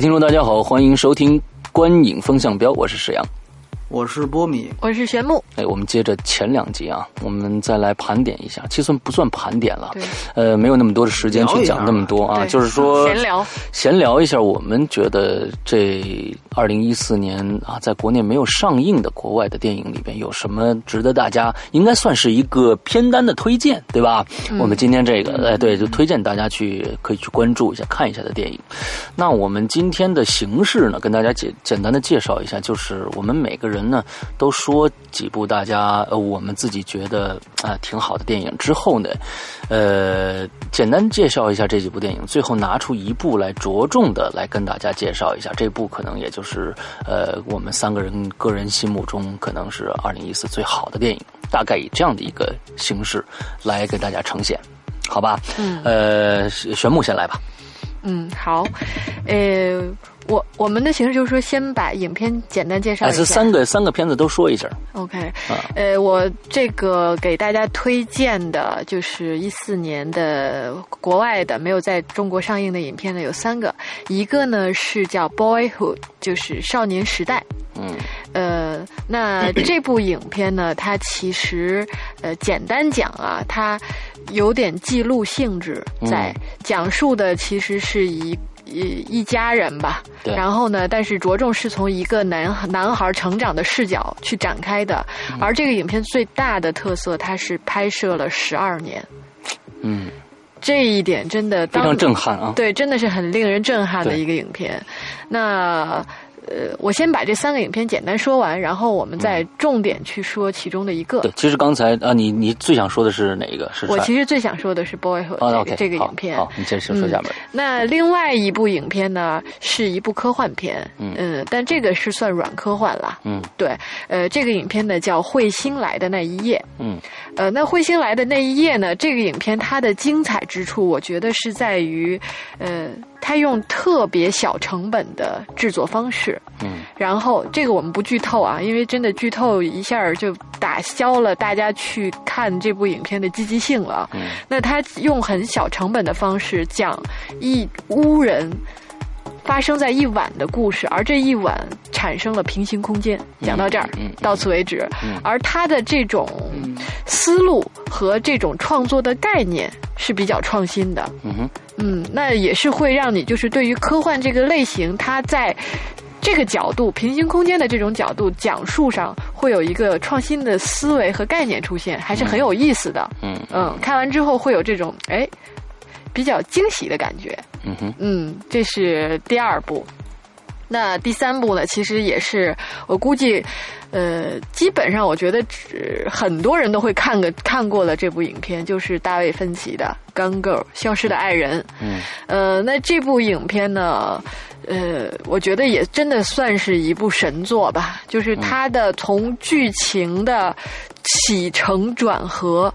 听众，大家好，欢迎收听《观影风向标》，我是石阳。我是波米，我是玄木。哎，我们接着前两集啊，我们再来盘点一下，其实不算盘点了，对，呃，没有那么多的时间去讲那么多啊，就是说闲聊，闲聊一下，我们觉得这二零一四年啊，在国内没有上映的国外的电影里边，有什么值得大家应该算是一个片单的推荐，对吧？我们今天这个，哎，对，就推荐大家去可以去关注一下、看一下的电影。那我们今天的形式呢，跟大家简简单的介绍一下，就是我们每个人呢都说几部大家呃我们自己觉得啊、挺好的电影之后呢，呃，简单介绍一下这几部电影，最后拿出一部来着重的来跟大家介绍一下，这部可能也就是呃我们三个人个人心目中可能是二零一四最好的电影，大概以这样的一个形式来给大家呈现。好吧，嗯呃，玄木先来吧。嗯，好，呃，我我们的形式就是说，先把影片简单介绍哎，一下。这三个三个片子都说一下。OK，啊呃，我这个给大家推荐的就是一四年的国外的没有在中国上映的影片呢，有三个，一个呢是叫《Boyhood》，就是少年时代。嗯呃，那这部影片呢，它其实呃，简单讲啊，它有点记录性质在，讲述的其实是一。一一家人吧，对。然后呢，但是着重是从一个男男孩成长的视角去展开的，嗯。而这个影片最大的特色，它是拍摄了十二年，嗯，这一点真的当非常震撼啊。对，真的是很令人震撼的一个影片。那呃，我先把这三个影片简单说完，然后我们再重点去说其中的一个。对，其实刚才啊，你你最想说的是哪一个？是我其实实最想说的是《Boyhood》啊这个、这个影片。好，你接着说下边。那另外一部影片呢，是一部科幻片，嗯但这个是算软科幻了。嗯对，呃，这个影片呢叫《彗星来的那一夜》。嗯呃，那彗星来的那一夜呢？这个影片它的精彩之处，我觉得是在于，呃，它用特别小成本的制作方式，嗯然后这个我们不剧透啊，因为真的剧透一下就打消了大家去看这部影片的积极性了。嗯那他用很小成本的方式讲一屋人发生在一晚的故事，而这一晚产生了平行空间。讲到这儿，嗯嗯到此为止。嗯而他的这种思路和这种创作的概念是比较创新的。嗯哼嗯，那也是会让你就是对于科幻这个类型，它在这个角度平行空间的这种角度讲述上，会有一个创新的思维和概念出现，还是很有意思的。嗯嗯，看完之后会有这种哎比较惊喜的感觉。嗯哼嗯，这是第二部。那第三部呢？其实也是我估计，呃，基本上我觉得只很多人都会看个看过了这部影片，就是大卫芬奇的《Gun Girl》消失的爱人。嗯呃，那这部影片呢，呃，我觉得也真的算是一部神作吧。就是它的从剧情的起承转合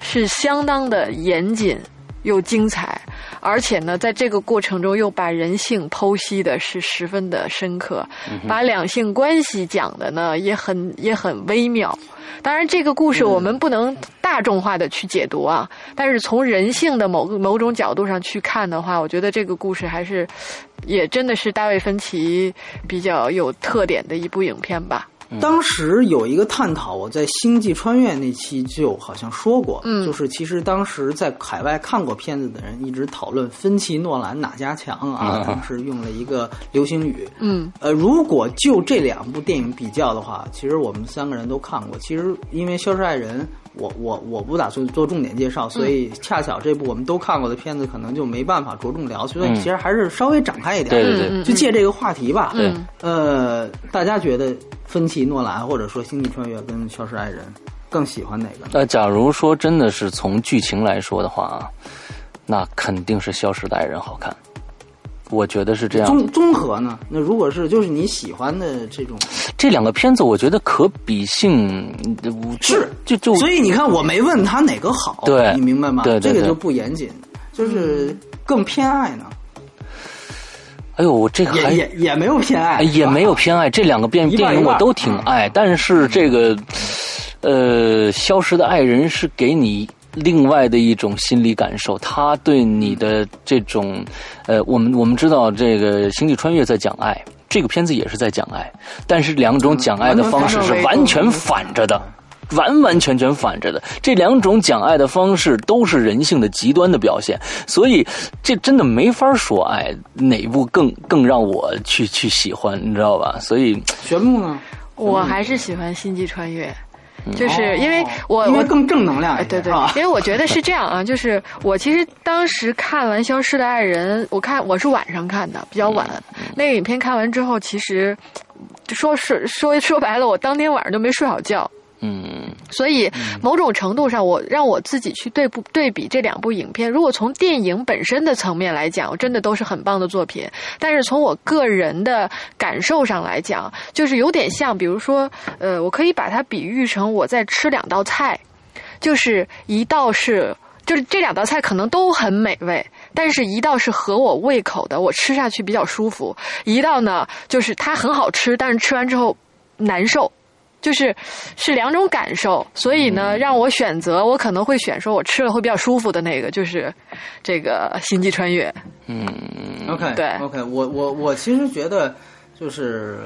是相当的严谨又精彩，而且呢，在这个过程中又把人性剖析的是十分的深刻，把两性关系讲的呢也很也很微妙。当然，这个故事我们不能大众化的去解读啊，但是从人性的某个某种角度上去看的话，我觉得这个故事还是也真的是大卫芬奇比较有特点的一部影片吧。当时有一个探讨，我在《星际穿越》那期就好像说过，嗯就是其实当时在海外看过片子的人一直讨论芬奇、诺兰哪家强啊，当时用了一个流行语。嗯呃，如果就这两部电影比较的话，其实我们三个人都看过。其实因为《消失爱人》我，我我不打算做重点介绍，所以恰巧这部我们都看过的片子，可能就没办法着重聊，所以嗯其实还是稍微展开一点。对对对嗯就借这个话题吧。对呃，大家觉得芬奇、诺兰或者说《星际穿越》跟《消失爱人》更喜欢哪个？那假如说真的是从剧情来说的话，那肯定是《消失的爱人》好看。我觉得是这样。综综合呢？那如果是就是你喜欢的这种，这两个片子，我觉得可比性是就就所以你看，我没问他哪个好，对你明白吗？对对对这个就不严谨，就是更偏爱呢。哎呦，我这个还也也也没有偏爱，也没有偏爱，这两个电电影我都挺爱，但是这个呃，《消失的爱人》是给你另外的一种心理感受，他对你的这种呃，我们我们知道这个《星际穿越》在讲爱，这个片子也是在讲爱，但是两种讲爱的方式是完全反着的。完完全全反着的，这两种讲爱的方式都是人性的极端的表现，所以这真的没法说爱哪一部更更让我去去喜欢，你知道吧？所以玄牧呢，我还是喜欢《星际穿越》。就是因为我我因为更正能量对对因为我觉得是这样啊，就是我其实当时看完《消失的爱人》，我看我是晚上看的，比较晚。那个影片看完之后，其实说是说说白了，我当天晚上就没睡好觉。嗯，所以某种程度上，我让我自己去对不对比这两部影片。如果从电影本身的层面来讲，真的都是很棒的作品。但是从我个人的感受上来讲，就是有点像，比如说，呃，我可以把它比喻成我在吃两道菜，就是一道是。就是这两道菜可能都很美味，但是一道是合我胃口的，我吃下去比较舒服；一道呢，就是它很好吃，但是吃完之后难受。就是是两种感受，所以呢，让我选择，我可能会选说我吃了会比较舒服的那个，就是这个《星际穿越》。嗯。OK，对，OK，我我我其实觉得就是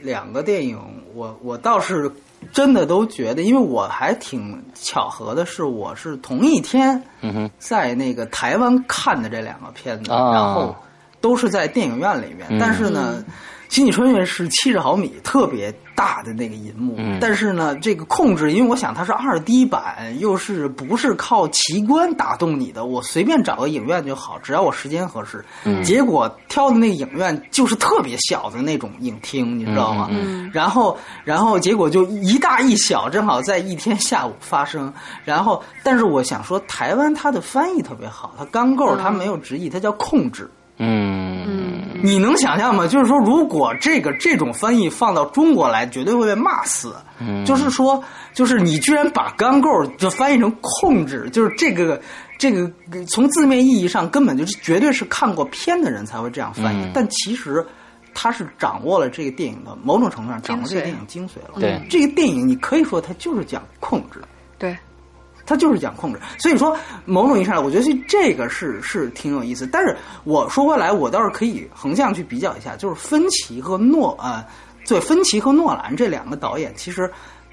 两个电影，我我倒是真的都觉得，因为我还挺巧合的是，我是同一天嗯在那个台湾看的这两个片子，啊然后都是在电影院里面，嗯。但是呢。星际穿越是七十毫米，特别大的那个银幕，嗯但是呢，这个控制，因为我想它是二 D 版，又是不是靠奇观打动你的，我随便找个影院就好，只要我时间合适。嗯结果挑的那个影院就是特别小的那种影厅，你知道吗？嗯然后，然后结果就一大一小，正好在一天下午发生。然后，但是我想说，台湾它的翻译特别好，它钢构它没有直译，它叫控制。嗯嗯，你能想象吗？就是说，如果这个这种翻译放到中国来，绝对会被骂死。嗯就是说，就是你居然把钢构就翻译成控制，就是这个这个从字面意义上根本就是绝对是看过片的人才会这样翻译，嗯但其实。他是掌握了这个电影的某种程度上掌握这个电影精髓了。对这个电影你可以说它就是讲控制，对，它就是讲控制。所以说，某种意义上，我觉得这个是是挺有意思。但是我说回来，我倒是可以横向去比较一下，就是芬奇和诺呃，对，芬奇和诺兰这两个导演，其实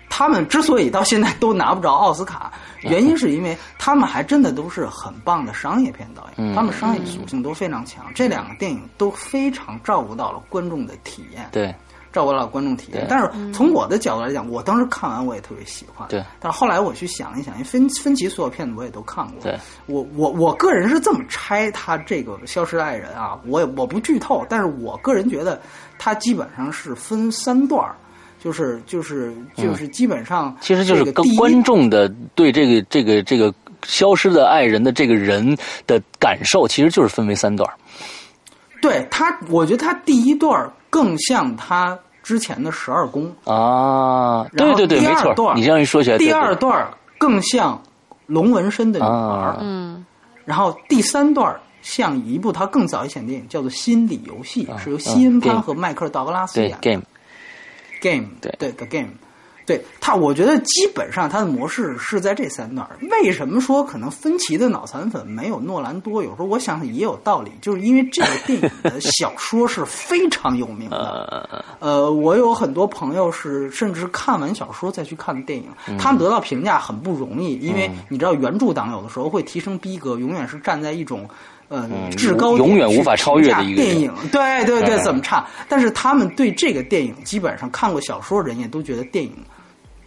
他们之所以到现在都拿不着奥斯卡，原因是因为他们还真的都是很棒的商业片导演，嗯他们商业属性都非常强。这两个电影都非常照顾到了观众的体验。对照顾到观众体验。但是从我的角度来讲，我当时看完我也特别喜欢。对。但是后来我去想一想，因为分分歧所有片子我也都看过。对。我我我个人是这么拆他这个《消失的爱人》啊，我也我不剧透，但是我个人觉得他基本上是分三段儿就是就是就是基本上、嗯其实就是观众的对这个这个这个消失的爱人的这个人的感受，其实就是分为三段儿。对他，我觉得他第一段儿更像他之前的十二宫，啊，然后对对对，第没错二段。你这样一说起来，第二段更像龙纹身的女孩嗯。然后第三段像一部他更早以前的电影，叫做《心理游戏》，啊是由西恩嗯潘和迈克尔·道格拉斯演的。game，Game 对对 The Game，对他，我觉得基本上他的模式是在这三段。为什么说可能芬奇的脑残粉没有诺兰多？有时候我想想也有道理，就是因为这个电影的 小说是非常有名的。呃，我有很多朋友是甚至看完小说再去看电影，嗯他们得到评价很不容易，因为你知道原著党有的时候会提升逼格，永远是站在一种。呃，制高永远无法超越的一个电影，对对对，嗯怎么差？但是他们对这个电影基本上看过小说的人也都觉得电影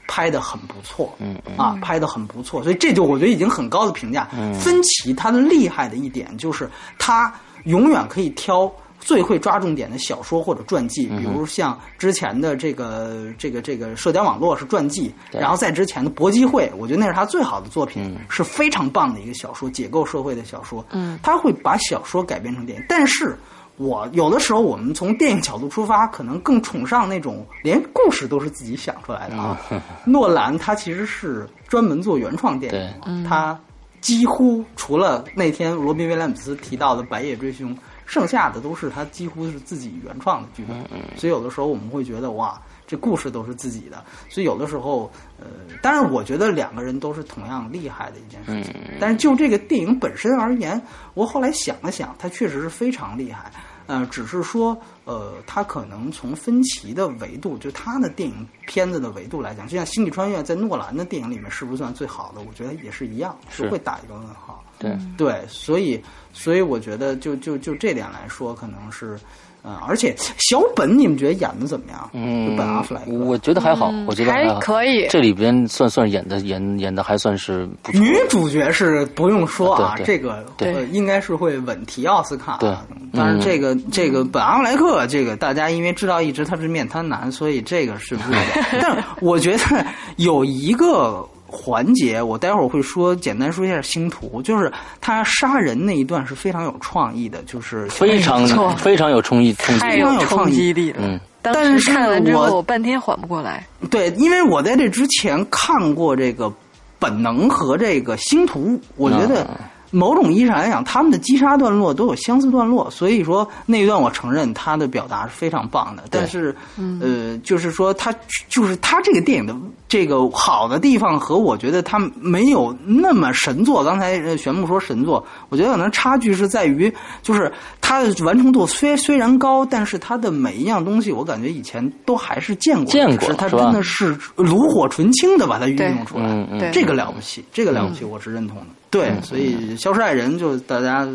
拍的很不错，嗯嗯啊，拍的很不错，所以这就我觉得已经很高的评价。嗯芬奇他的厉害的一点就是他永远可以挑最会抓重点的小说或者传记，比如像之前的这个这个这个社交网络是传记，然后在之前的搏击会，我觉得那是他最好的作品，是非常棒的一个小说，解构社会的小说。嗯，他会把小说改编成电影，但是。我有的时候，我们从电影角度出发，可能更崇尚那种连故事都是自己想出来的啊。诺兰他其实是专门做原创电影，他几乎除了那天罗宾威廉姆斯提到的《白夜追凶》，剩下的都是他几乎是自己原创的剧本。所以有的时候我们会觉得哇，这故事都是自己的。所以有的时候，呃，当然我觉得两个人都是同样厉害的一件事情。但是就这个电影本身而言，我后来想了想，他确实是非常厉害。呃，只是说，呃，他可能从分歧的维度，就他的电影片子的维度来讲，就像《星际穿越》在诺兰的电影里面是不是算最好的？我觉得也是一样，是会打一个问号。对对，所以所以我觉得，就就就这点来说，可能是。啊，而且小本你们觉得演的怎么样？嗯，本阿弗莱克，我觉得还好，我觉得还可以。这里边算算演的演演的还算是不错。女主角是不用说啊，这个应该是会稳提奥斯卡。对，但是这个这个本阿弗莱克，这个大家因为知道一直他是面瘫男，所以这个是不一样。但是我觉得有一个。环节，我待会儿会说，简单说一下星图，就是他杀人那一段是非常有创意的，就是非常非常有冲击，太有冲击力了。嗯，但是看完之后，我半天缓不过来。对，因为我在这之前看过这个本能和这个星图，我觉得。某种意义上来讲，他们的击杀段落都有相似段落，所以说那一段我承认他的表达是非常棒的。但是，呃，就是说他就是他这个电影的这个好的地方和我觉得他没有那么神作。刚才玄牧说神作，我觉得可能差距是在于，就是他的完成度虽虽然高，但是他的每一样东西我感觉以前都还是见过，见过，它真的是炉火纯青的把它运用出来，这个了不起，这个了不起，我是认同的。对，所以《消失爱人》就大家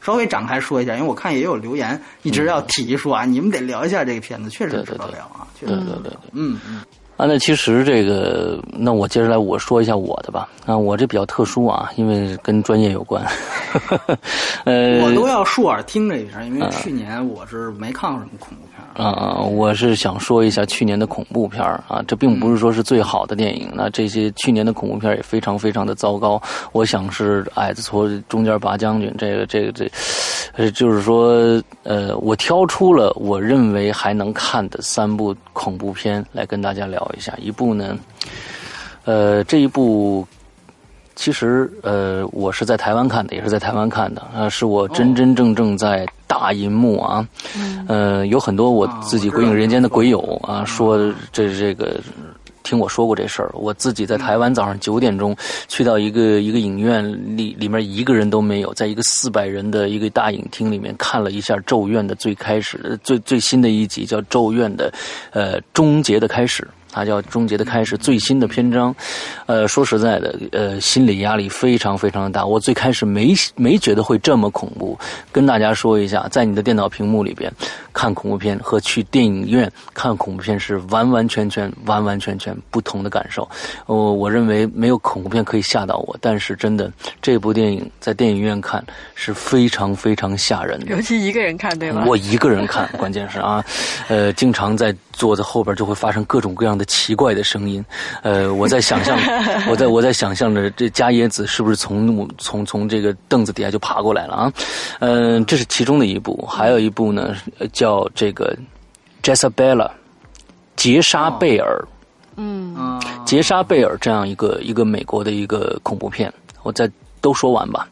稍微展开说一下，因为我看也有留言一直要提说啊，你们得聊一下这个片子，确实值得聊啊，确实对对对，嗯嗯。啊，那其实这个，那我接着来我说一下我的吧。啊，我这比较特殊啊，因为跟专业有关。呃，我都要竖耳听这一声，因为去年我是没看过什么恐怖片。啊，我是想说一下去年的恐怖片啊，这并不是说是最好的电影。那这些去年的恐怖片也非常非常的糟糕。我想是矮子从中间拔将军，这个这个这，呃，就是说，呃，我挑出了我认为还能看的三部恐怖片来跟大家聊。一下一部呢，呃，这一部其实呃，我是在台湾看的，也是在台湾看的啊，是我真真正正在大银幕啊，呃，有很多我自己鬼影人间的鬼友啊，说这这个听我说过这事儿，我自己在台湾早上九点钟去到一个一个影院里，里面一个人都没有，在一个四百人的一个大影厅里面看了一下《咒怨》的最开始最最新的一集，叫《咒怨》的呃终结的开始。它叫《终结的开始》最新的篇章，呃，说实在的，呃，心理压力非常非常的大。我最开始没没觉得会这么恐怖。跟大家说一下，在你的电脑屏幕里边看恐怖片和去电影院看恐怖片是完完全全、完完全全不同的感受。我我认为没有恐怖片可以吓到我，但是真的这部电影在电影院看是非常非常吓人的。尤其一个人看，对吗？我一个人看，关键是啊，呃，经常在坐在后边就会发生各种各样。的奇怪的声音，呃，我在想象，我在我在想象着这加耶子是不是从从从这个凳子底下就爬过来了啊？嗯，这是其中的一部，还有一部呢，叫这个《Jezabella》杰莎贝尔，嗯，杰莎贝尔这样一个一个美国的一个恐怖片，我再都说完吧。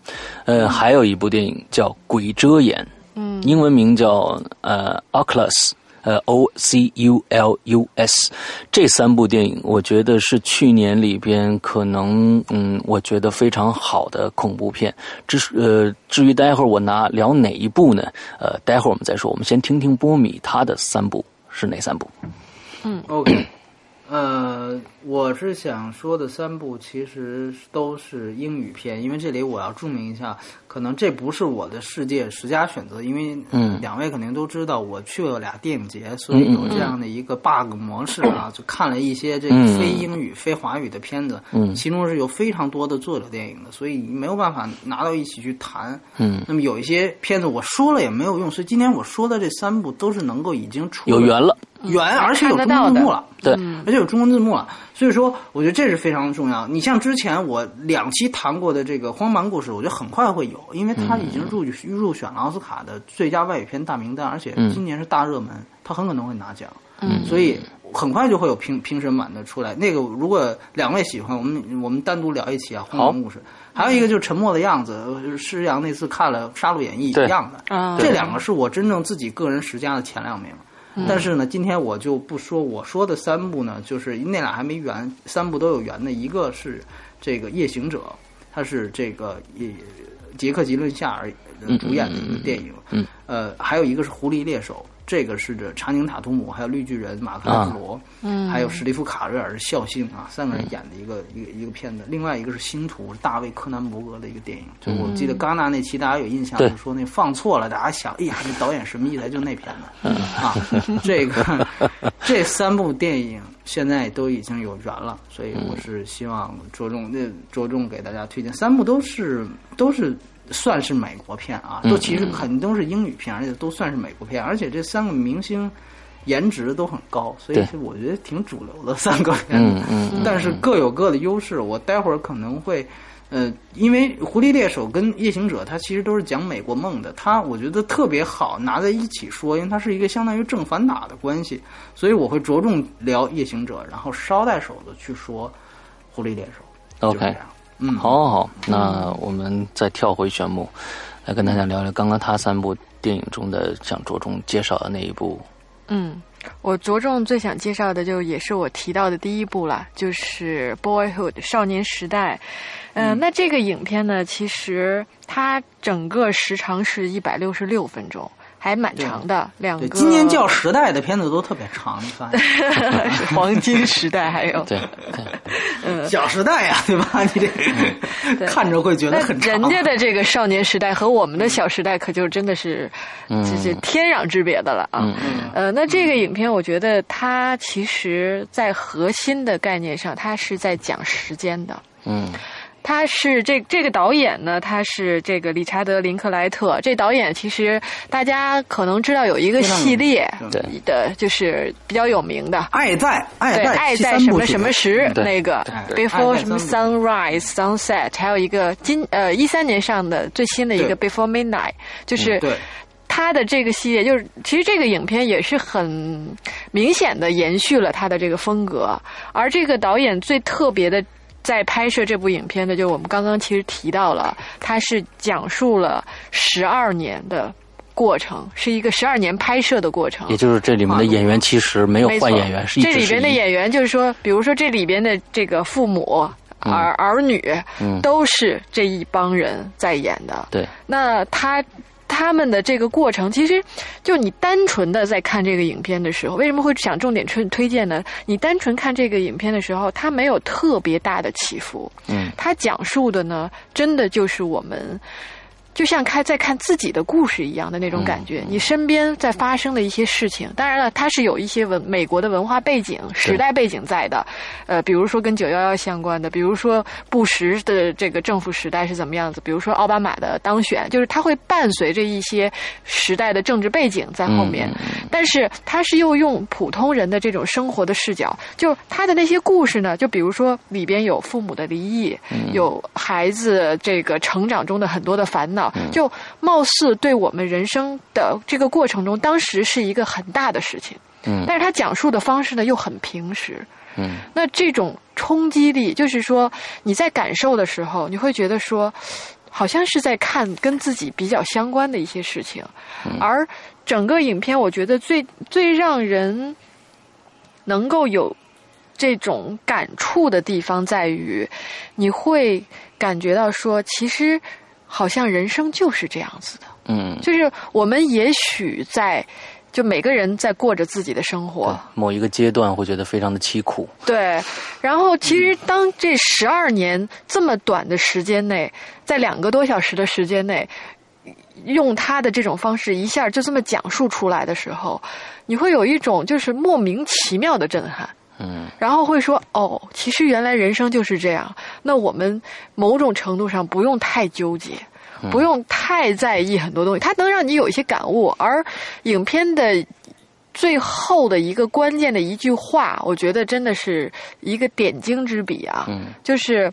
呃，还有一部电影叫《鬼遮眼》，嗯，英文名叫呃《Oculus》。呃，O C U L U S，这三部电影，我觉得是去年里边可能，嗯，我觉得非常好的恐怖片。至呃，至于待会儿我拿聊哪一部呢？呃，待会儿我们再说。我们先听听波米他的三部是哪三部？嗯，OK。呃，我是想说的三部其实都是英语片，因为这里我要注明一下，可能这不是我的世界十佳选择，因为嗯两位肯定都知道我去了俩电影节，所以有这样的一个 bug 模式啊，就看了一些这个嗯非英语、非华语的片子，嗯其中是有非常多的作者电影的，所以没有办法拿到一起去谈。嗯，那么有一些片子我说了也没有用，所以今天我说的这三部都是能够已经出有缘了，圆，而且有中文字幕了。对，而且有中文字幕了，所以说我觉得这是非常重要。你像之前我两期谈过的这个《荒蛮故事》，我觉得很快会有，因为它已经入入选了奥斯卡的最佳外语片大名单，而且今年是大热门，它很可能会拿奖。嗯所以很快就会有评评审版的出来。那个如果两位喜欢，我们我们单独聊一期啊，《荒蛮故事》。还有一个就是《沉默的样子》，呃施阳那次看了《杀戮演义》一样的，啊这两个是我真正自己个人十佳的前两名。但是呢，今天我就不说我说的三部呢，就是那俩还没圆，三部都有圆的。一个是这个《夜行者》，它是这个也杰克·吉伦夏尔呃主演的一个电影。嗯，呃，还有一个是《狐狸猎手》，这个是这查宁·塔图姆，还有绿巨人马克·莱弗罗，嗯还有史蒂夫·卡瑞尔是孝星啊，三个人演的一个一个一个片子。另外一个是《星途》，是大卫·柯南伯格的一个电影。就我记得戛纳那期大家有印象，就说那放错了，大家想，哎呀，这导演什么意思？就那片子啊，这个 这三部电影现在都已经有缘了，所以我是希望着重那着重给大家推荐三部都是都是。算是美国片啊，都其实肯定都是英语片，而且都算是美国片，而且这三个明星颜值都很高，所以我觉得挺主流的三个片嗯子。嗯但是各有各的优势。我待会儿可能会，呃，因为《狐狸猎手》跟《夜行者》它其实都是讲美国梦的，它我觉得特别好拿在一起说，因为它是一个相当于正反打的关系，所以我会着重聊《夜行者》，然后捎带手的去说《狐狸猎手》。就 OK 嗯，好好好，那我们再跳回玄牧，来跟大家聊聊刚刚他三部电影中的想着重介绍的那一部。嗯，我着重最想介绍的就也是我提到的第一部了，就是《Boyhood》少年时代。呃、嗯那这个影片呢，其实它整个时长是一百六十六分钟，还蛮长的，两对，个。今年叫时代的片子都特别长，你发现？是黄金时代，还有对 嗯，小时代呀，对吧？你这看着会觉得那很长。人家的这个少年时代和我们的小时代，可就真的是，嗯这是天壤之别的了啊。嗯呃，那这个影片，我觉得它其实在核心的概念上，它是在讲时间的。嗯他是这这个导演呢，他是这个理查德·林克莱特。这导演其实大家可能知道有一个系列对。的，就是比较有名的。爱在爱，在爱在什么？什么时？那个对 Before 什么 Sunrise Sunset，还有一个今呃一三年上的最新的一个 Before Midnight，就是对。他的这个系列，就是其实这个影片也是很明显的延续了他的这个风格，而这个导演最特别的。在拍摄这部影片的，就我们刚刚其实提到了，它是讲述了十二年的过程，是一个十二年拍摄的过程。也就是这里面的演员其实没有换演员，是一这里边的演员，就是说，比如说这里边的这个父母、嗯。儿儿女，嗯。都是这一帮人在演的。对，那他他们的这个过程，其实就你单纯的在看这个影片的时候，为什么会想重点推推荐呢？你单纯看这个影片的时候，它没有特别大的起伏，嗯它讲述的呢，真的就是我们。就像看在看自己的故事一样的那种感觉，你身边在发生的一些事情，当然了，它是有一些文美国的文化背景、时代背景在的，呃，比如说跟九幺幺相关的，比如说布什的这个政府时代是怎么样子，比如说奥巴马的当选，就是它会伴随着一些时代的政治背景在后面，但是它是又用普通人的这种生活的视角，就他的那些故事呢，就比如说里边有父母的离异，有孩子这个成长中的很多的烦恼，就貌似对我们人生的这个过程中，当时是一个很大的事情，嗯。但是他讲述的方式呢又很平实，嗯。那这种冲击力，就是说你在感受的时候，你会觉得说，好像是在看跟自己比较相关的一些事情，而整个影片，我觉得最最让人能够有这种感触的地方在于，你会感觉到说，其实好像人生就是这样子的。嗯就是我们也许在就每个人在过着自己的生活。某一个阶段会觉得非常的凄苦。对，然后其实当这十二年这么短的时间内，在两个多小时的时间内，用他的这种方式一下就这么讲述出来的时候，你会有一种就是莫名其妙的震撼。嗯，然后会说哦，其实原来人生就是这样。那我们某种程度上不用太纠结，不用太在意很多东西，它能让你有一些感悟。而影片的最后的一个关键的一句话，我觉得真的是一个点睛之笔啊，嗯就是。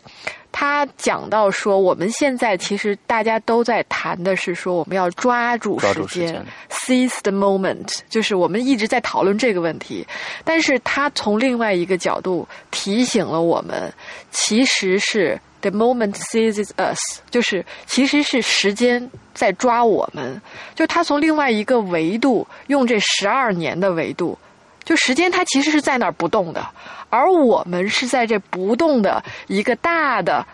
他讲到说，我们现在其实大家都在谈的是说，我们要抓住时间，seize the moment，就是我们一直在讨论这个问题。但是他从另外一个角度提醒了我们，其实是 the moment seizes us，就是其实是时间在抓我们。就他从另外一个维度，用这十二年的维度，就时间它其实是在那儿不动的，而我们是在这不动的一个大的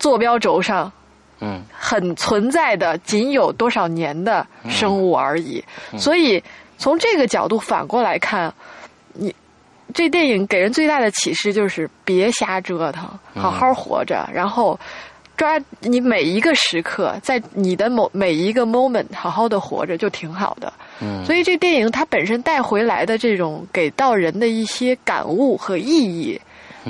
坐标轴上嗯很存在的仅有多少年的生物而已。所以从这个角度反过来看，你这电影给人最大的启示就是别瞎折腾，好好活着，然后。抓你每一个时刻，在你的某每一个 moment，好好的活着就挺好的。嗯，所以这电影它本身带回来的这种给到人的一些感悟和意义，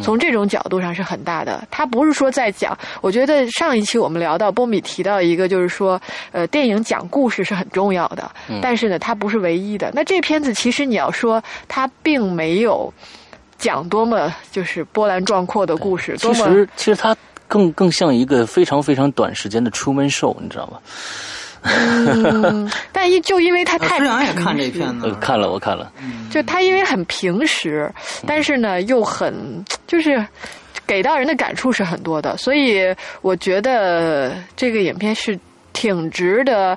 从这种角度上是很大的。它不是说在讲，我觉得上一期我们聊到波米提到一个，就是说，呃，电影讲故事是很重要的，但是呢，它不是唯一的。那这片子其实你要说它并没有讲多么就是波澜壮阔的故事，多么其实其实它更更像一个非常非常短时间的 Truman Show，你知道吗？嗯，但一就因为它呃太施洋也看这片子呃，，看了我看了，就他因为很平实，但是呢又很就是给到人的感触是很多的，所以我觉得这个影片是挺值得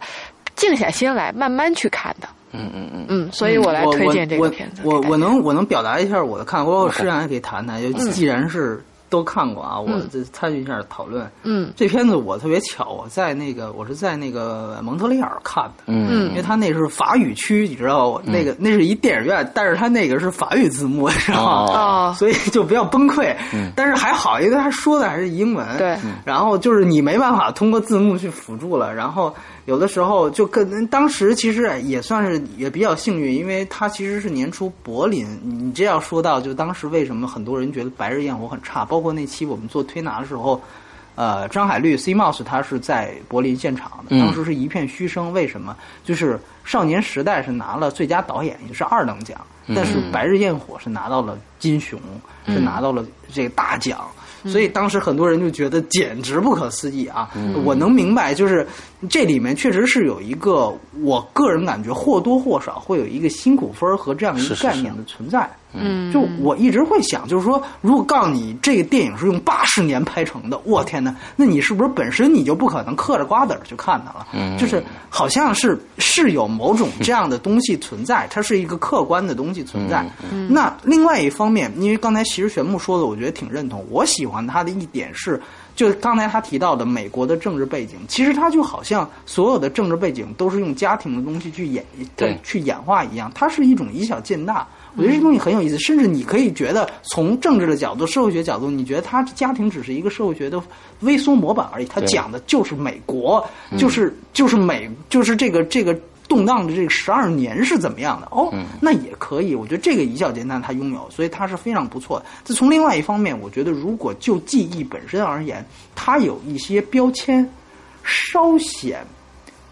静下心来慢慢去看的。嗯嗯嗯，嗯，所以我来推荐这个片子。我我能我能表达一下我的看法，包括 OK 施洋也可以谈谈。就既然是都看过啊，我嗯这参与一下讨论。嗯这片子我特别巧，我在那个我是在那个蒙特利尔看的，嗯因为他那是法语区，你知道，那个那是一电影院，但是他那个是法语字幕，你知道吗？哦，所以就比较崩溃。但是还好，因为他说的还是英文。对，然后就是你没办法通过字幕去辅助了。然后有的时候就跟当时其实也算是也比较幸运，因为他其实是年初柏林。你这要说到，就当时为什么很多人觉得《白日焰火》很差，包括那期我们做推拿的时候。呃，张海绿 C Mouse 他是在柏林现场的，嗯当时是一片嘘声。为什么？就是《少年时代》是拿了最佳导演，也是二等奖，但是《白日焰火》是拿到了金熊，是拿到了这个大奖。所以当时很多人就觉得简直不可思议啊！我能明白，就是这里面确实是有一个，我个人感觉或多或少会有一个辛苦分儿和这样一个概念的存在。嗯，就我一直会想，就是说，如果告诉你这个电影是用八十年拍成的，我天哪，那你是不是本身你就不可能嗑着瓜子儿去看它了？嗯就是好像是是有某种这样的东西存在，它是一个客观的东西存在。嗯那另外一方面，因为刚才其实玄木说的，我觉得挺认同。我喜欢他的一点是，就刚才他提到的美国的政治背景，其实他就好像所有的政治背景都是用家庭的东西去演对去演化一样，它是一种以小见大。我觉得这东西很有意思，甚至你可以觉得从政治的角度、社会学角度，你觉得他家庭只是一个社会学的微缩模板而已，他讲的就是美国，就是就是美，就是这个这个动荡的这个十二年是怎么样的哦，那也可以，我觉得这个以小见大他拥有，所以他是非常不错的。这从另外一方面，我觉得如果就记忆本身而言，它有一些标签稍显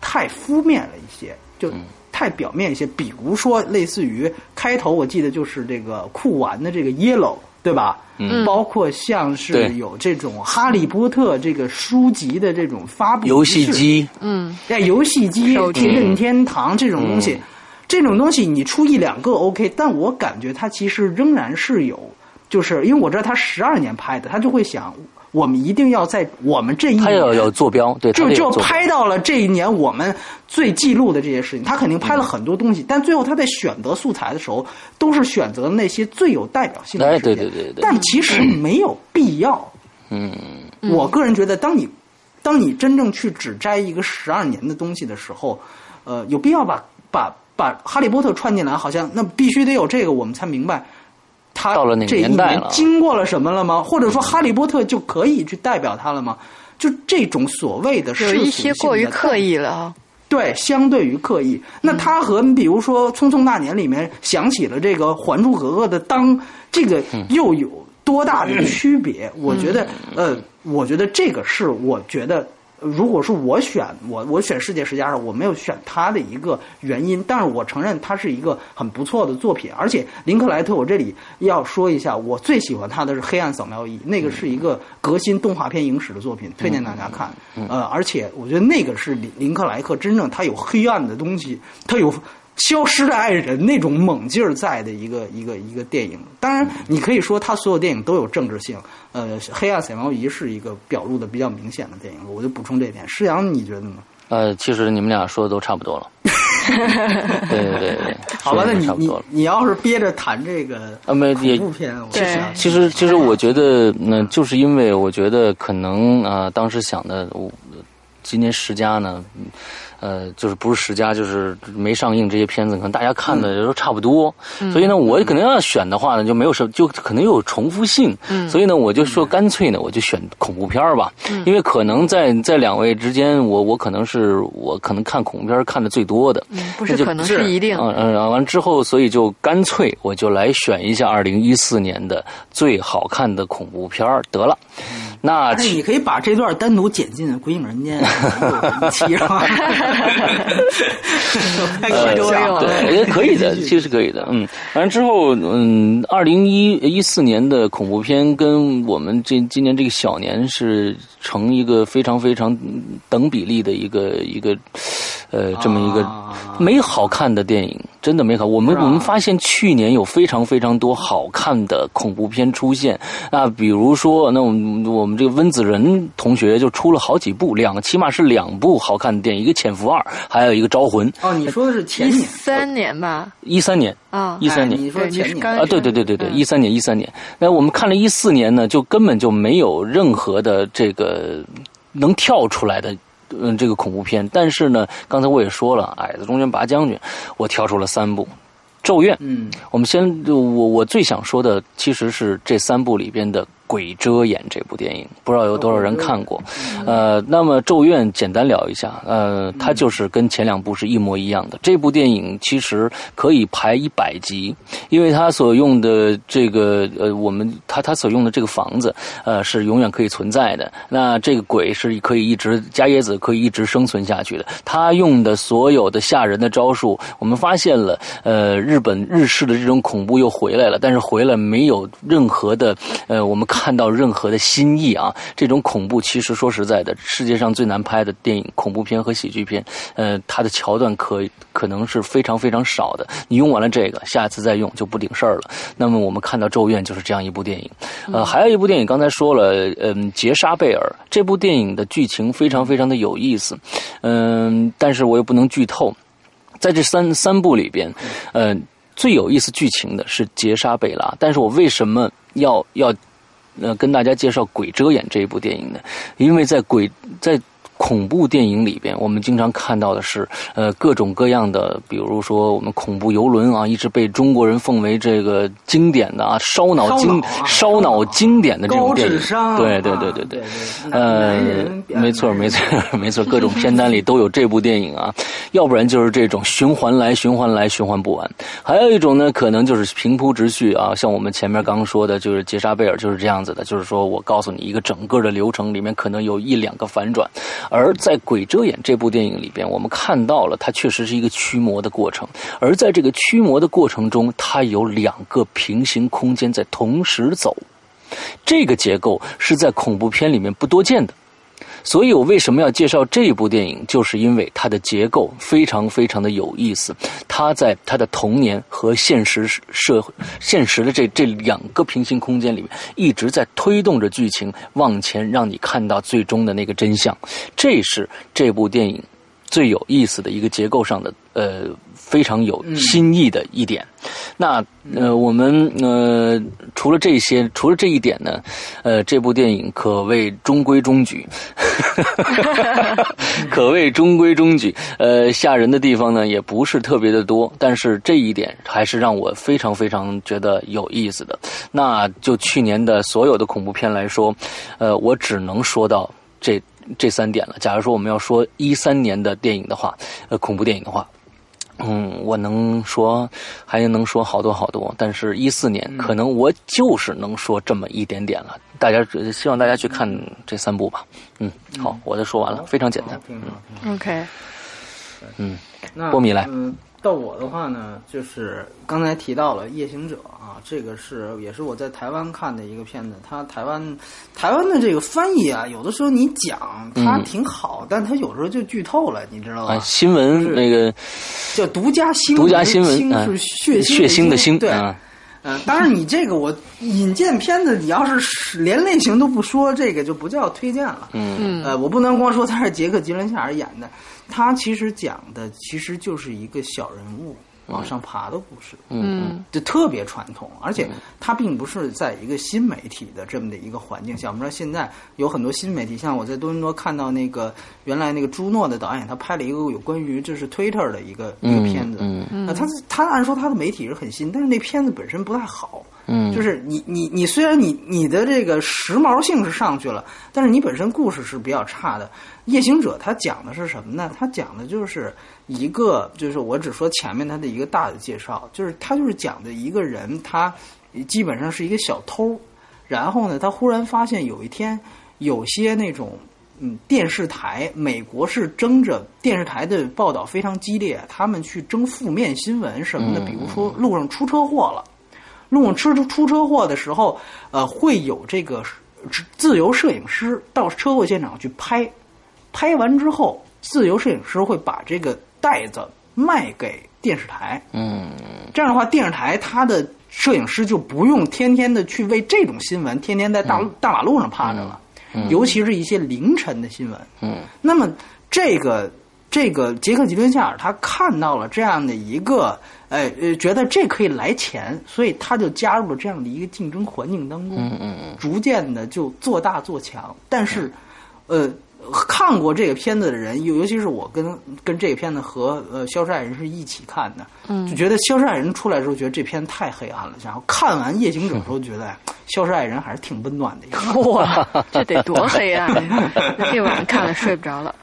太敷面了一些，就太表面一些。比如说，类似于开头我记得就是这个酷玩的这个 Yellow，对吧？嗯。包括像是有这种《哈利波特》这个书籍的这种发布游戏机，嗯。哎，游戏机、任天堂这种东西，嗯。这种东西你出一两个 OK，但我感觉它其实仍然是有，就是因为我知道他十二年拍的，他就会想，我们一定要在我们这一年他要有坐标，对，就就拍到了这一年我们最记录的这些事情。他肯定拍了很多东西，但最后他在选择素材的时候，都是选择那些最有代表性的哎事件。对对对对但其实没有必要。嗯，我个人觉得，当你当你真正去只摘一个十二年的东西的时候，呃，有必要把把把哈利波特串进来，好像那必须得有这个，我们才明白他到了那个这一年年代了经过了什么了吗？或者说哈利波特就可以去代表他了吗？就这种所谓的有一些过于刻意了啊。对，相对于刻意，那他和比如说《匆匆那年》里面想起了这个《还珠格格》的当，这个又有多大的区别？我觉得，呃，我觉得这个是我觉得。如果是我选我我选世界十佳的，我没有选他的一个原因，但是我承认他是一个很不错的作品，而且林克莱特，我这里要说一下，我最喜欢他的是《黑暗扫描仪》，那个是一个革新动画片影史的作品，推荐大家看。呃，而且我觉得那个是林林克莱克真正他有黑暗的东西，他有消失的爱人那种猛劲儿在的一个一个一个电影。当然，你可以说他所有电影都有政治性。呃，《黑暗扫描仪》是一个表露的比较明显的电影，我就补充这点。施阳，你觉得呢？呃，其实你们俩说的都差不多了。对对对对，好吧，那你你。你要是憋着谈这个啊，没也恐怖片，其实其实，其实我觉得，那就是因为我觉得可能啊、呃当时想的，我今年十佳呢，嗯呃，就是不是十佳，就是没上映这些片子，可能大家看的都差不多。所以呢，我可能要选的话呢，就没有什么，就可能又有重复性。所以呢，我就说干脆呢，我就选恐怖片儿吧，因为可能在在两位之间，我我可能是我可能看恐怖片看的最多的。嗯，不那就是可能是一定。嗯嗯，完之后，所以就干脆我就来选一下二零一四年的最好看的恐怖片儿得了。那哎，你可以把这段单独剪进《鬼影人间 》一期是吧？开个玩多笑用对也可以的，其实可以的。嗯，完了之后，嗯，二零一一四年的恐怖片跟我们这今年这个小年是成一个非常非常等比例的一个一个呃这么一个啊没好看的电影，真的没好。我们啊我们发现去年有非常非常多好看的恐怖片出现啊，比如说那我们我们这个温子仁同学就出了好几部，两个起码是两部好看的电影，一个《潜伏二》，还有一个《招魂》。哦，你说的是前一年三年吧，一三年啊，一三年哎你说前年啊，对对对对对，嗯一三年一三年。那我们看了一四年呢，就根本就没有任何的这个能跳出来的。嗯，这个恐怖片，但是呢，刚才我也说了，矮子中间拔将军，我挑出了三部，《咒怨》，嗯。我们先，我我最想说的其实是这三部里边的《鬼遮眼》这部电影，不知道有多少人看过。呃，那么《咒怨》简单聊一下，呃，它就是跟前两部是一模一样的。这部电影其实可以排一百集，因为它所用的这个呃，我们它它所用的这个房子，呃，是永远可以存在的。那这个鬼是可以一直加椰子可以一直生存下去的。他用的所有的吓人的招数，我们发现了，呃，日本日式的这种恐怖又回来了，但是回来没有任何的，呃，我们看到任何的新意啊。这种恐怖其实说实在的，世界上最难拍的电影恐怖片和喜剧片，呃，它的桥段可可能是非常非常少的。你用完了这个，下一次再用就不顶事儿了。那么我们看到《咒怨》就是这样一部电影，呃，还有一部电影刚才说了，嗯，杰莎贝尔这部电影的剧情非常非常的有意思，嗯，但是我又不能剧透，在这三三部里边，呃，最有意思剧情的是杰莎贝拉，但是我为什么要要呃跟大家介绍《鬼遮眼》这一部电影呢？因为在鬼在恐怖电影里边，我们经常看到的是，呃，各种各样的，比如说我们恐怖游轮啊，一直被中国人奉为这个经典的啊，烧脑经烧脑经典的这种电影对对对对对呃没错没错没错，各种片单里都有这部电影啊，要不然就是这种循环来循环来循环不完，还有一种呢，可能就是平铺直叙啊，像我们前面刚刚说的，就是杰莎贝尔就是这样子的，就是说我告诉你一个整个的流程里面可能有一两个反转，而在《鬼遮眼》这部电影里边，我们看到了它确实是一个驱魔的过程，而在这个驱魔的过程中，它有两个平行空间在同时走，这个结构是在恐怖片里面不多见的。所以我为什么要介绍这部电影，就是因为它的结构非常非常的有意思。它在它的童年和现实社会、现实的这这两个平行空间里面，一直在推动着剧情往前，让你看到最终的那个真相。这是这部电影最有意思的一个结构上的呃非常有新意的一点。那呃，我们呃除了这些，除了这一点呢，呃，这部电影可谓中规中矩，可谓中规中矩。呃，吓人的地方呢也不是特别的多，但是这一点还是让我非常非常觉得有意思的。那就去年的所有的恐怖片来说，呃，我只能说到这这三点了。假如说我们要说一三年的电影的话，呃，恐怖电影的话。嗯，我能说，还能说好多好多，但是，一四年可能我就是能说这么一点点了。大家希望大家去看这三部吧。嗯，好，我的说完了，非常简单。嗯 OK，嗯，波米来嗯，到我的话呢，就是刚才提到了《夜行者》啊，这个是也是我在台湾看的一个片子。它台湾台湾的这个翻译啊，有的时候你讲它嗯挺好，但它有时候就剧透了，你知道吧？啊，新闻那个叫独家新闻，独家新闻腥啊是血血腥的腥，对。啊嗯，当然，你这个我引荐片子，你要是连类型都不说，这个就不叫推荐了。嗯嗯呃，我不能光说他是杰克·吉伦夏尔演的，他其实讲的其实就是一个小人物往上爬的故事，嗯就特别传统，而且它并不是在一个新媒体的这么的一个环境下。我们知道现在有很多新媒体，像我在多伦多看到那个原来那个朱诺的导演，他拍了一个有关于就是 Twitter 的一个一个片子，嗯啊，他他按说他的媒体是很新，但是那片子本身不太好。嗯，就是你你你虽然你你的这个时髦性是上去了，但是你本身故事是比较差的。夜行者他讲的是什么呢？他讲的就是一个，就是我只说前面他的一个大的介绍，就是他就是讲的一个人，他基本上是一个小偷，然后呢，他忽然发现有一天有些那种。嗯，电视台，美国是争着电视台的报道非常激烈，他们去争负面新闻什么的，比如说路上出车祸了，路上出出车祸的时候，呃，会有这个自由摄影师到车祸现场去拍，拍完之后，自由摄影师会把这个袋子卖给电视台。嗯。这样的话，电视台它的摄影师就不用天天的去为这种新闻天天在大、大马路上趴着了，嗯。尤其是一些凌晨的新闻。嗯。那么这个这个杰克·吉伦夏尔他看到了这样的一个，呃呃，觉得这可以来钱，所以他就加入了这样的一个竞争环境当中，嗯嗯逐渐的就做大做强。但是，呃。看过这个片子的人，尤尤其是我跟跟这个片子和呃《消失爱人》是一起看的，嗯就觉得《消失爱人》出来的时候，觉得这片太黑暗了。然后看完《夜行者》的时候，觉得 哎《消失爱人》还是挺温暖的一个。哇，这得多黑暗呀！那这晚上看了睡不着了。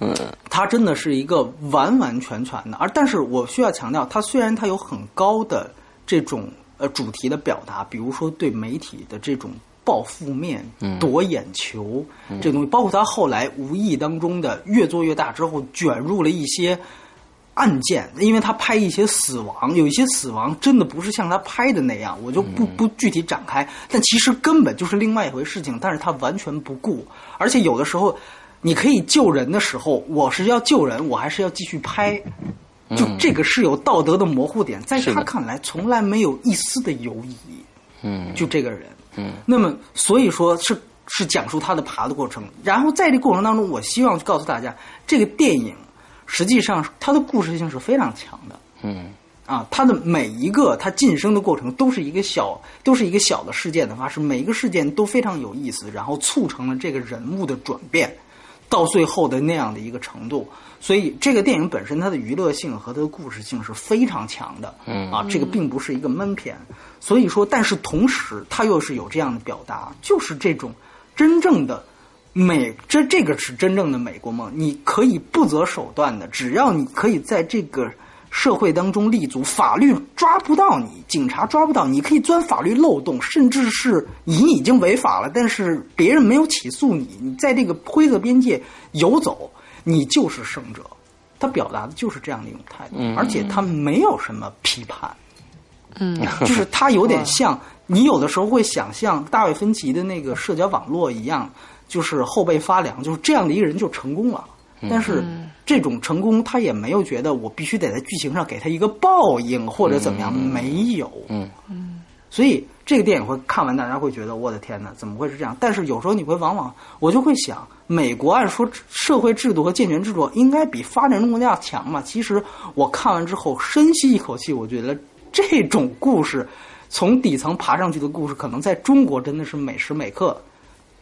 嗯。它真的是一个完完全全的，而但是我需要强调，它虽然它有很高的这种呃主题的表达，比如说对媒体的这种报负面、夺眼球、这东西，包括他后来无意当中的越做越大之后，卷入了一些。案件，因为他拍一些死亡，有一些死亡真的不是像他拍的那样，我就不不具体展开。但其实根本就是另外一回事情，但是他完全不顾，而且有的时候，你可以救人的时候，我是要救人，我还是要继续拍，就这个是有道德的模糊点，在他看来从来没有一丝的犹疑。嗯。就这个人，嗯，那么所以说是是讲述他的爬的过程，然后在这过程当中，我希望告诉大家，这个电影实际上它的故事性是非常强的。嗯。啊，它的每一个它晋升的过程都是一个小，都是一个小的事件的发生，每一个事件都非常有意思，然后促成了这个人物的转变，到最后的那样的一个程度。所以这个电影本身它的娱乐性和它的故事性是非常强的。嗯啊，这个并不是一个闷片。所以说，但是同时它又是有这样的表达，就是这种真正的。美，这这个是真正的美国梦。你可以不择手段的，只要你可以在这个社会当中立足，法律抓不到你，警察抓不到你，可以钻法律漏洞，甚至是你已经违法了，但是别人没有起诉你，你在这个灰色边界游走，你就是胜者。他表达的就是这样的一种态度，嗯而且他没有什么批判。嗯 就是他有点像你有的时候会想象大卫芬奇的那个社交网络一样，就是后背发凉，就是这样的一个人就成功了。但是这种成功，他也没有觉得我必须得在剧情上给他一个报应或者怎么样，没有。嗯嗯所以这个电影会看完，大家会觉得我的天哪，怎么会是这样？但是有时候你会往往我就会想，美国按说社会制度和健全制度应该比发展中国家要强嘛。其实我看完之后深吸一口气，我觉得这种故事从底层爬上去的故事，可能在中国真的是每时每刻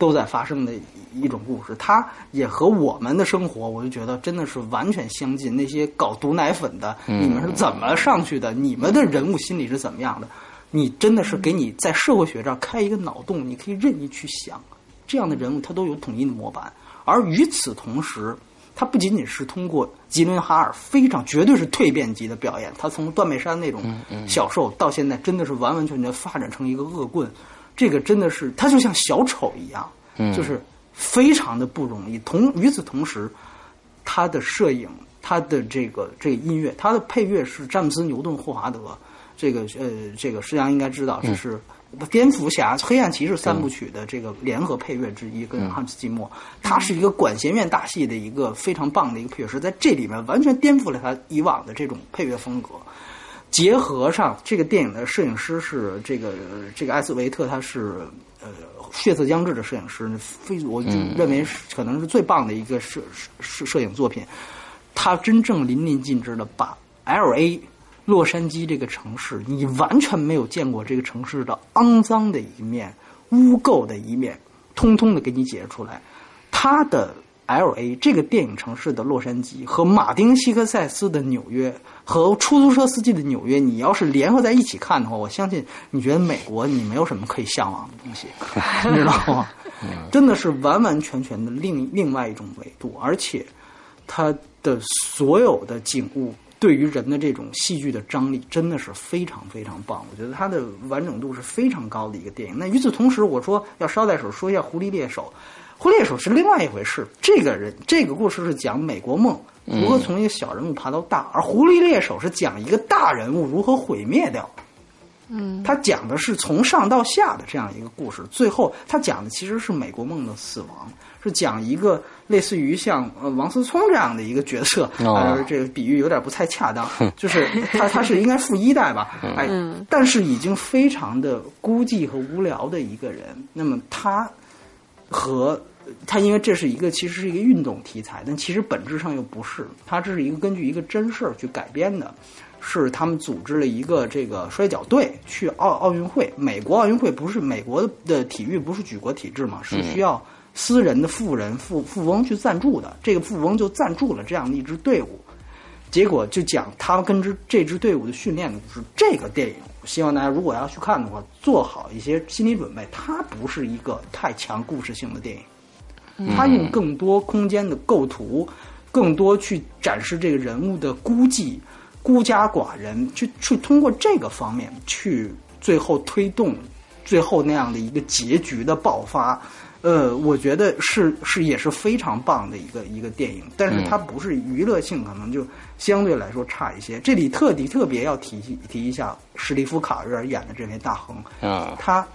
都在发生的一种故事。它也和我们的生活，我就觉得真的是完全相近。那些搞毒奶粉的，你们是怎么上去的？你们的人物心理是怎么样的？你真的是给你在社会学这儿开一个脑洞，你可以任意去想，这样的人物他都有统一的模板。而与此同时，他不仅仅是通过吉伦哈尔非常绝对是蜕变级的表演，他从断背山那种小受到现在真的是完完全全发展成一个恶棍，这个真的是他就像小丑一样，就是非常的不容易。同与此同时，他的摄影、他的这个这个音乐、他的配乐是詹姆斯·牛顿·霍华德。这个呃，这个实际上应该知道，这是《蝙蝠侠》《黑暗骑士》三部曲的这个联合配乐之一，跟汉斯季默，他是一个管弦乐大戏的一个非常棒的一个配乐师，在这里面完全颠覆了他以往的这种配乐风格。结合上这个电影的摄影师是这个这个艾斯维特，他是呃《血色将至》的摄影师，非我就认为是可能是最棒的一个摄摄摄影作品。他真正淋漓尽致的把 L A。洛杉矶这个城市，你完全没有见过这个城市的肮脏的一面、污垢的一面，通通的给你解释出来。他的 L A 这个电影城市的洛杉矶和马丁·西克塞斯的纽约和出租车司机的纽约，你要是联合在一起看的话，我相信你觉得美国你没有什么可以向往的东西，你知道吗？真的是完完全全的另另外一种维度，而且它的所有的景物。对于人的这种戏剧的张力，真的是非常非常棒。我觉得它的完整度是非常高的一个电影。那与此同时，我说要捎带手说一下《狐狸猎手》。《狐狸猎手》是另外一回事。这个人，这个故事是讲美国梦如何从一个小人物爬到大，而《狐狸猎手》是讲一个大人物如何毁灭掉。嗯，他讲的是从上到下的这样一个故事。最后，他讲的其实是美国梦的死亡。是讲一个类似于像呃王思聪这样的一个角色，呃，这个比喻有点不太恰当，就是他他是应该富一代吧，哎，但是已经非常的孤寂和无聊的一个人。那么他和他，因为这是一个其实是一个运动题材，但其实本质上又不是，他这是一个根据一个真事儿去改编的，是他们组织了一个这个摔跤队去奥奥运会，美国奥运会不是美国的体育不是举国体制嘛，是需要。私人的富人富富翁去赞助的，这个富翁就赞助了这样的一支队伍，结果就讲他跟这这支队伍的训练的故事。这个电影，希望大家如果要去看的话，做好一些心理准备。它不是一个太强故事性的电影，它用更多空间的构图，更多去展示这个人物的孤寂、孤家寡人，去去通过这个方面去最后推动最后那样的一个结局的爆发。呃，我觉得是是也是非常棒的一个一个电影，但是它不是娱乐性，可能就相对来说差一些。这里特地特别要提提一下史蒂夫·卡瑞尔演的这位大亨，啊，他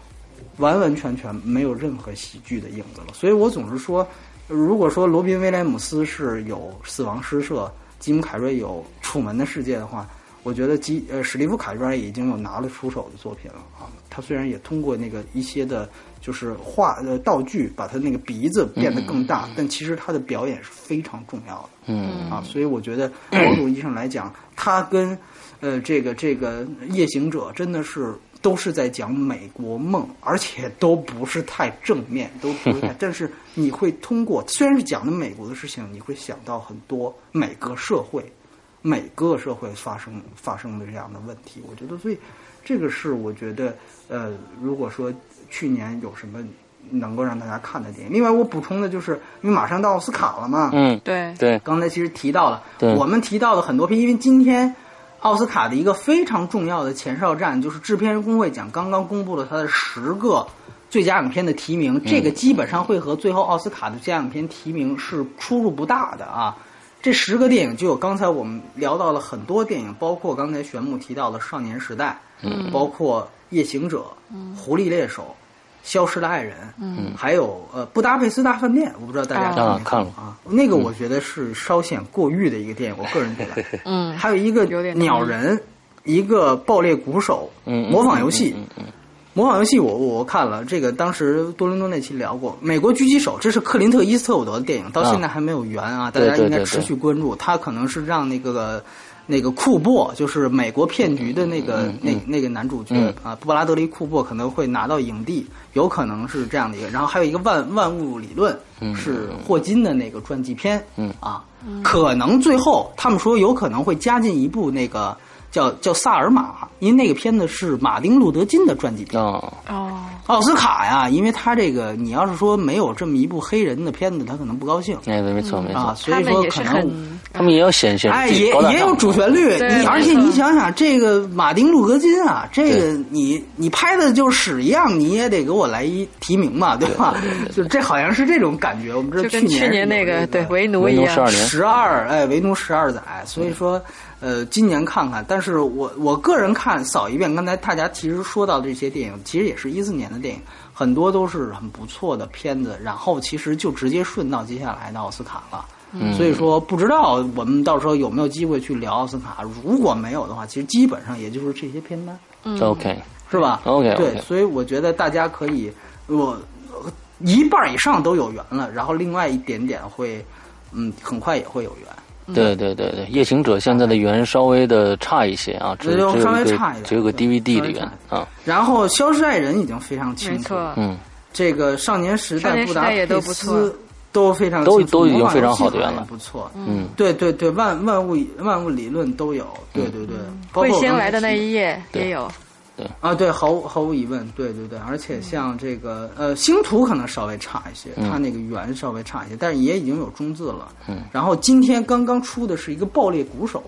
完完全全没有任何喜剧的影子了。所以我总是说，如果说罗宾·威廉姆斯是有《死亡诗社》，吉姆·凯瑞有《楚门的世界》的话，我觉得吉呃史蒂夫·卡瑞尔已经有拿得出手的作品了啊。他虽然也通过那个一些的。就是画呃道具，把他那个鼻子变得更大，但其实他的表演是非常重要的。嗯啊，所以我觉得某种意义上来讲，他跟呃这个这个夜行者真的是都是在讲美国梦，而且都不是太正面，都不是太。但是你会通过虽然是讲的美国的事情，你会想到很多每个社会每个社会发生发生的这样的问题。我觉得，所以这个是我觉得呃，如果说。去年有什么能够让大家看的电影？另外，我补充的就是，因为马上到奥斯卡了嘛。嗯，对对。刚才其实提到了，我们提到的很多片，因为今天奥斯卡的一个非常重要的前哨战就是制片人工会奖刚刚公布了他的十个最佳影片的提名，这个基本上会和最后奥斯卡的最佳影片提名是出入不大的啊。这十个电影就有刚才我们聊到了很多电影，包括刚才玄牧提到的《少年时代》，嗯，包括《夜行者》，嗯，《狐狸猎手》。消失的爱人，嗯，还有呃《布达佩斯大饭店》，我不知道大家看没看了。啊？那个我觉得是稍显过誉的一个电影，我个人觉得。嗯，还有一个鸟人，一个爆裂鼓手，嗯，模仿游戏，嗯嗯，模仿游戏，我我看了这个，当时多伦多那期聊过《美国狙击手》，这是克林特·伊斯特伍德的电影，到现在还没有圆啊，大家应该持续关注。他可能是让那个那个库珀，就是美国骗局的那个、那那个男主角、嗯。啊，布拉德利库珀可能会拿到影帝，有可能是这样的一个。然后还有一个万万物理论，是霍金的那个传记片，嗯。啊，可能最后他们说有可能会加进一部那个叫叫萨尔玛，因为那个片子是马丁路德金的传记片。啊，哦，奥斯卡呀，因为他这个你要是说没有这么一部黑人的片子，他可能不高兴哎，对，没错没啊，错，所以说可能他们也 有显现哎，也也有主旋律，你而且你想想，这个马丁路德金啊，这个你你拍的就是屎一样，你也得给我来一提名嘛，对吧？就这好像是这种感觉。我们知道就跟年去年那个个对为奴一样。奴十二年，十二哎，为奴十二载，所以说呃，今年看看。但是我我个人看扫一遍，刚才大家其实说到这些电影，其实也是一四年的电影，很多都是很不错的片子，然后其实就直接顺到接下来的奥斯卡了。嗯所以说，不知道我们到时候有没有机会去聊奥斯卡。如果没有的话，其实基本上也就是这些片单，嗯 OK，是吧 OK，OK 对，所以我觉得大家可以，我呃一半以上都有缘了，然后另外一点点会，嗯，很快也会有缘。对对对对，夜行者现在的缘稍微的差一些啊，只只有稍微差一点只有个 DVD 的稍微缘啊，然后《消失爱人》已经非常清楚，嗯，这个少年时代、少年时布达代也都不佩斯错都非常都都已经非常好的缘了不错。嗯，对对对，万万物万物理论都有，对对对，包彗星来的那一夜也有，啊，对，毫无毫无疑问，对对对，而且像这个呃，星图可能稍微差一些，它那个圆稍微差一些，但是也已经有中字了。嗯，然后今天刚刚出的是一个爆裂鼓手，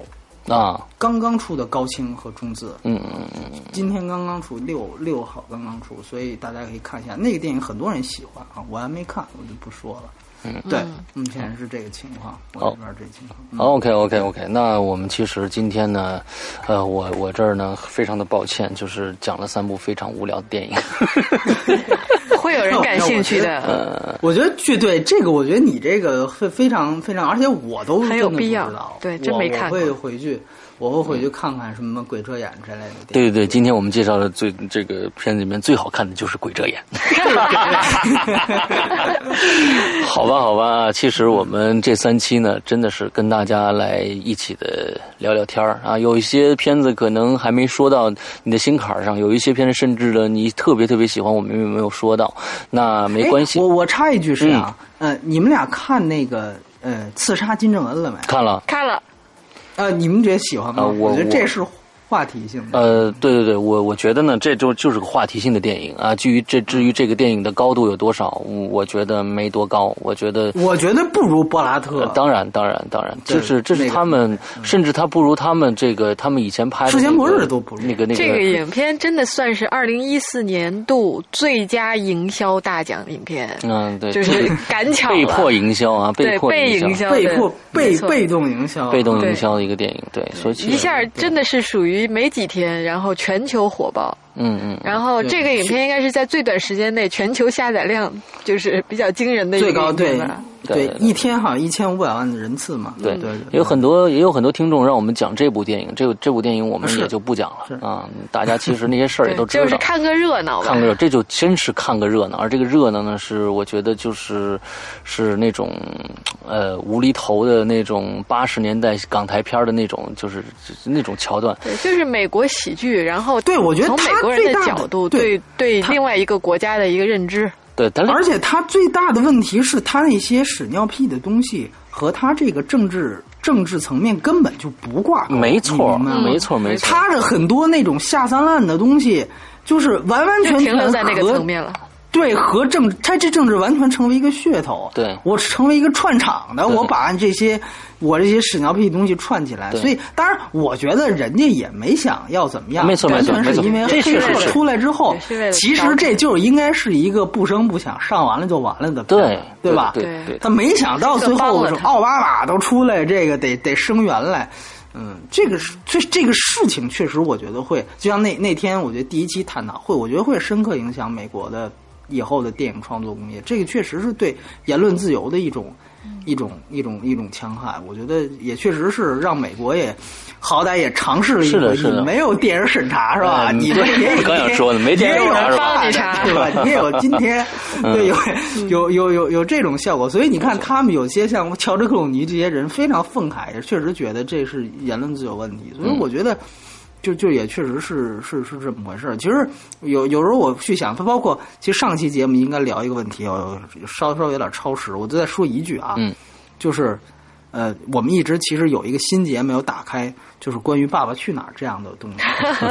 啊，刚刚出的高清和中字，嗯嗯嗯嗯，今天刚刚出六六号刚刚出，所以大家可以看一下那个电影，很多人喜欢啊，我还没看，我就不说了。嗯，对，目前是这个情况，我这边这情况。嗯 OK OK OK，那我们其实今天呢，呃，我我这儿呢非常的抱歉，就是讲了三部非常无聊的电影。会有人感兴趣的。呃我觉得剧对这个，我觉得你这个非非常非常，而且我都很有真的不必要对真没看我会回去，我会回去看看什么《鬼遮眼》之类的。对对对，今天我们介绍的最这个片子里面最好看的就是《鬼遮眼》。好吧，好吧，其实我们这三期呢，真的是跟大家来一起的聊聊天儿啊。有一些片子可能还没说到你的心坎儿上，有一些片子甚至呢你特别特别喜欢，我们也没有说到，那没关系哎。我我插一句是啊，呃，你们俩看那个呃《刺杀金正恩》了没？看了，看了，呃，你们觉得喜欢吗？啊我觉得这是话题性的。呃，对对对，我我觉得呢，这就就是个话题性的电影。啊。至于这至于这个电影的高度有多少，我我觉得没多高。我觉得我觉得不如柏拉特。呃，当然，当然，当然，对这是这是那个他们，甚至他不如他们这个他们以前拍的、那个、世界末日都不如。那个那个这个影片真的算是二零一四年度最佳营销大奖影片，嗯，对，就是赶巧被迫营销啊，被迫营被营销，被迫被被动营销，被动营销的一个电影，对，所以一下真的是属于没几天，然后全球火爆。嗯嗯，然后这个影片应该是在最短时间内全球下载量就是比较惊人的一个最高对。对一天好像一千五百万的人次嘛。对对，也有很多也有很多听众让我们讲这部电影，这这部电影我们也就不讲了啊。大家其实那些事儿也 都知道，就是看个热闹吧。看个热，这就真是看个热闹。而这个热闹呢，是我觉得就是是那种呃无厘头的那种八十年代港台片儿的那种，就是那种桥段。对，就是美国喜剧，然后对我觉得它从美国人的角度对对对另外一个国家的一个认知，对，但而且他最大的问题是他那些屎尿屁的东西和他这个政治政治层面根本就不挂钩。没错，没错，没错。他的很多那种下三滥的东西，就是完完全全停留在那个和层面了。对，和政他这政治完全成为一个噱头。对我成为一个串场的，我把这些我这些屎尿屁东西串起来。对所以，当然，我觉得人家也没想要怎么样，没错没错完全是因为黑确实是客出来之后其实这就应该是一个不声不响上完了就完了的对，对吧？对他没想到最后奥巴马都出来，这个得得声援来。嗯，这个是这这个事情确实，我觉得会，就像那那天我觉得第一期探讨会，我觉得会深刻影响美国的以后的电影创作工业。这个确实是对言论自由的一种一种一种一种戕害。我觉得也确实是让美国也好歹也尝试了一回，是的是的你没有电影审查是吧？哎你们也有刚想说呢没电影也有审查是吧办查对吧？你也有今天，对，有有有有有这种效果。所以你看，他们有些像乔治克鲁尼这些人非常愤慨，也确实觉得这是言论自由问题。所以我觉得。就就也确实是是是这么回事儿。其实有有时候我去想，它包括其实上期节目应该聊一个问题，哦，稍稍微有点超时，我就再说一句啊，嗯，就是呃，我们一直其实有一个心结没有打开，就是关于《爸爸去哪儿》这样的东西，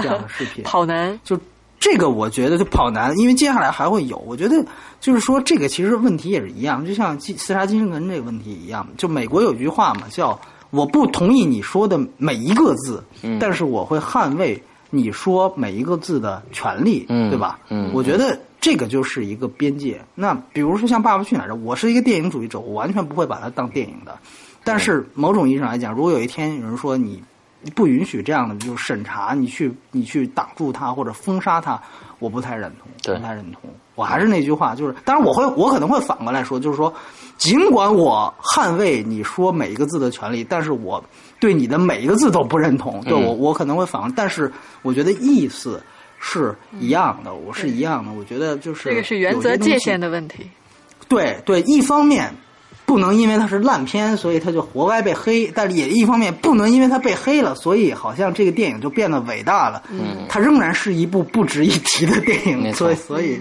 这样的视频。跑男，就这个，我觉得就跑男，因为接下来还会有。我觉得就是说，这个其实问题也是一样，就像刺刺杀金圣恩这个问题一样。就美国有句话嘛，叫“我不同意你说的每一个字，嗯但是我会捍卫你说每一个字的权利，嗯对吧？嗯我觉得这个就是一个边界。那比如说像《爸爸去哪儿》，我是一个电影主义者，我完全不会把它当电影的。但是某种意义上来讲，如果有一天有人说你不允许这样的就是审查，你去你去挡住它或者封杀它，我不太认同，不太认同。我还是那句话，就是当然我会我可能会反过来说，就是说，尽管我捍卫你说每一个字的权利，但是我对你的每一个字都不认同。对我我可能会反过，但是我觉得意思是一样的，我是一样的。我觉得就是这个是原则界限的问题。对对，一方面不能因为它是烂片，所以它就活该被黑；但是也一方面不能因为它被黑了，所以好像这个电影就变得伟大了。嗯，它仍然是一部不值一提的电影，所以所以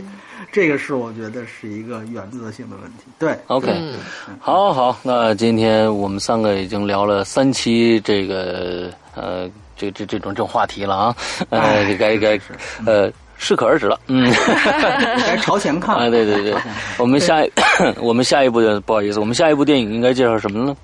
这个是我觉得是一个原则性的问题。对，OK，、嗯好好，那今天我们三个已经聊了三期这个呃这这这种这种话题了啊，呃，哎该该呃适可而止了，嗯。该朝前看 啊，对对对，我们下一 我们下一部的不好意思，我们下一部电影应该介绍什么呢？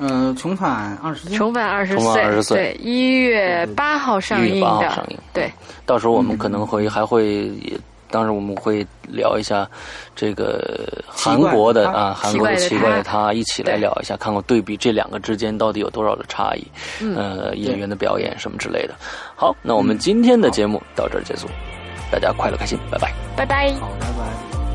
嗯、重返二十岁，重返二十重返20岁。对，一月八号上1月映8号的，上映。对，到时候我们可能会还会也，当时我们会聊一下这个韩国的啊，韩国的奇怪的奇怪的他，一起来聊一下，看看对比这两个之间到底有多少的差异，嗯呃，演员的表演什么之类的。好，那我们今天的节目到这儿结束，大家快乐开心，拜拜。拜拜。好，拜拜。